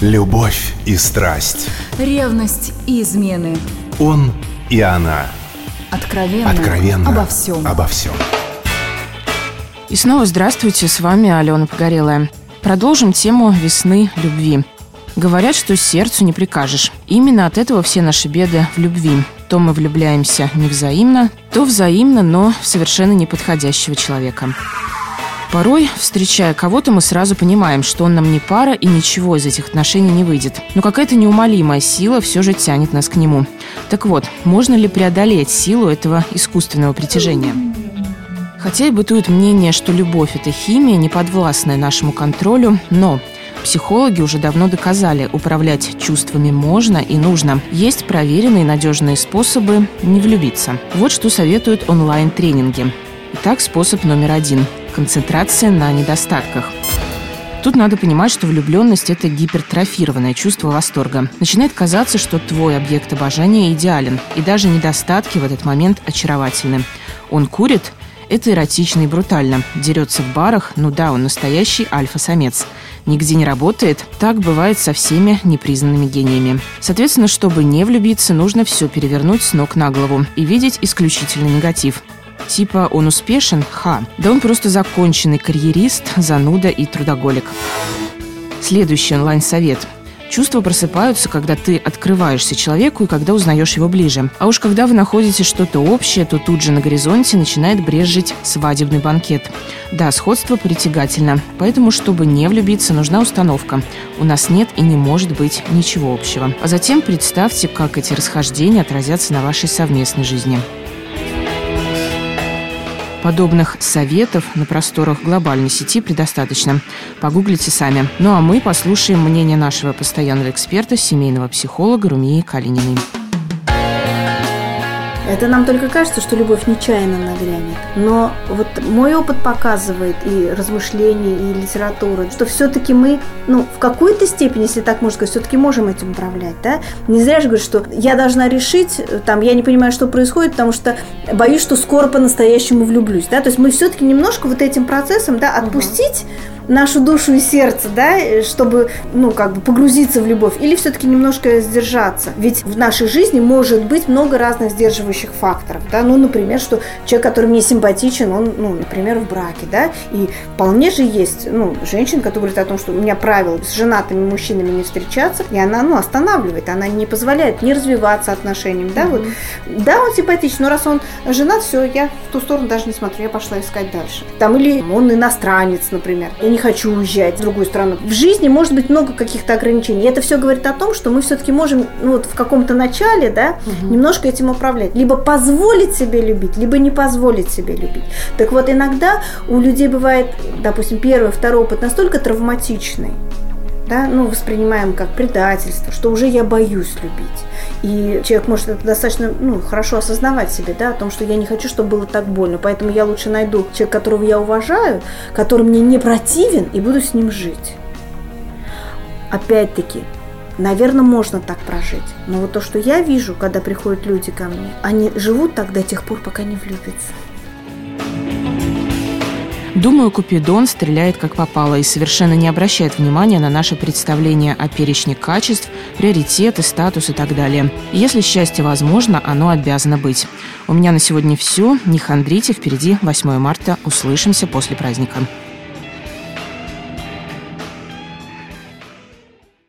Любовь и страсть. Ревность и измены. Он и она. Откровенно, Откровенно обо всем. Обо всем. И снова здравствуйте, с вами Алена Погорелая. Продолжим тему весны любви. Говорят, что сердцу не прикажешь. Именно от этого все наши беды в любви. То мы влюбляемся невзаимно, то взаимно, но в совершенно неподходящего человека. Порой, встречая кого-то, мы сразу понимаем, что он нам не пара и ничего из этих отношений не выйдет. Но какая-то неумолимая сила все же тянет нас к нему. Так вот, можно ли преодолеть силу этого искусственного притяжения? Хотя и бытует мнение, что любовь – это химия, не подвластная нашему контролю, но Психологи уже давно доказали, управлять чувствами можно и нужно. Есть проверенные надежные способы не влюбиться. Вот что советуют онлайн-тренинги. Итак, способ номер один – концентрация на недостатках. Тут надо понимать, что влюбленность – это гипертрофированное чувство восторга. Начинает казаться, что твой объект обожания идеален, и даже недостатки в этот момент очаровательны. Он курит – это эротично и брутально. Дерется в барах – ну да, он настоящий альфа-самец – нигде не работает. Так бывает со всеми непризнанными гениями. Соответственно, чтобы не влюбиться, нужно все перевернуть с ног на голову и видеть исключительно негатив. Типа он успешен? Ха. Да он просто законченный карьерист, зануда и трудоголик. Следующий онлайн-совет – Чувства просыпаются, когда ты открываешься человеку и когда узнаешь его ближе. А уж когда вы находите что-то общее, то тут же на горизонте начинает брежить свадебный банкет. Да, сходство притягательно. Поэтому, чтобы не влюбиться, нужна установка. У нас нет и не может быть ничего общего. А затем представьте, как эти расхождения отразятся на вашей совместной жизни. Подобных советов на просторах глобальной сети предостаточно. Погуглите сами. Ну а мы послушаем мнение нашего постоянного эксперта, семейного психолога Румии Калининой. Это нам только кажется, что любовь нечаянно нагрянет. Но вот мой опыт показывает и размышления, и литература, что все-таки мы, ну, в какой-то степени, если так можно сказать, все-таки можем этим управлять, да? Не зря же говорю, что я должна решить, там, я не понимаю, что происходит, потому что боюсь, что скоро по-настоящему влюблюсь, да? То есть мы все-таки немножко вот этим процессом, да, отпустить угу нашу душу и сердце, да, чтобы, ну, как бы погрузиться в любовь, или все-таки немножко сдержаться? Ведь в нашей жизни может быть много разных сдерживающих факторов, да, ну, например, что человек, который мне симпатичен, он, ну, например, в браке, да, и вполне же есть, ну, женщина, которая говорит о том, что у меня правило с женатыми мужчинами не встречаться, и она, ну, останавливает, она не позволяет не развиваться отношениям, да, mm-hmm. вот, да, он симпатичен, но раз он женат, все, я в ту сторону даже не смотрю, я пошла искать дальше. Там, или он иностранец, например, я не хочу уезжать в другую страну. В жизни может быть много каких-то ограничений. И это все говорит о том, что мы все-таки можем ну, вот в каком-то начале да, угу. немножко этим управлять. Либо позволить себе любить, либо не позволить себе любить. Так вот, иногда у людей бывает, допустим, первый, второй опыт настолько травматичный, да, ну, воспринимаем как предательство, что уже я боюсь любить. И человек может это достаточно ну, хорошо осознавать себе, да, о том, что я не хочу, чтобы было так больно. Поэтому я лучше найду человека, которого я уважаю, который мне не противен, и буду с ним жить. Опять-таки, наверное, можно так прожить. Но вот то, что я вижу, когда приходят люди ко мне, они живут так до тех пор, пока не влюбятся. Думаю, Купидон стреляет как попало и совершенно не обращает внимания на наше представление о перечне качеств, приоритеты, статус и так далее. если счастье возможно, оно обязано быть. У меня на сегодня все. Не хандрите, впереди 8 марта. Услышимся после праздника.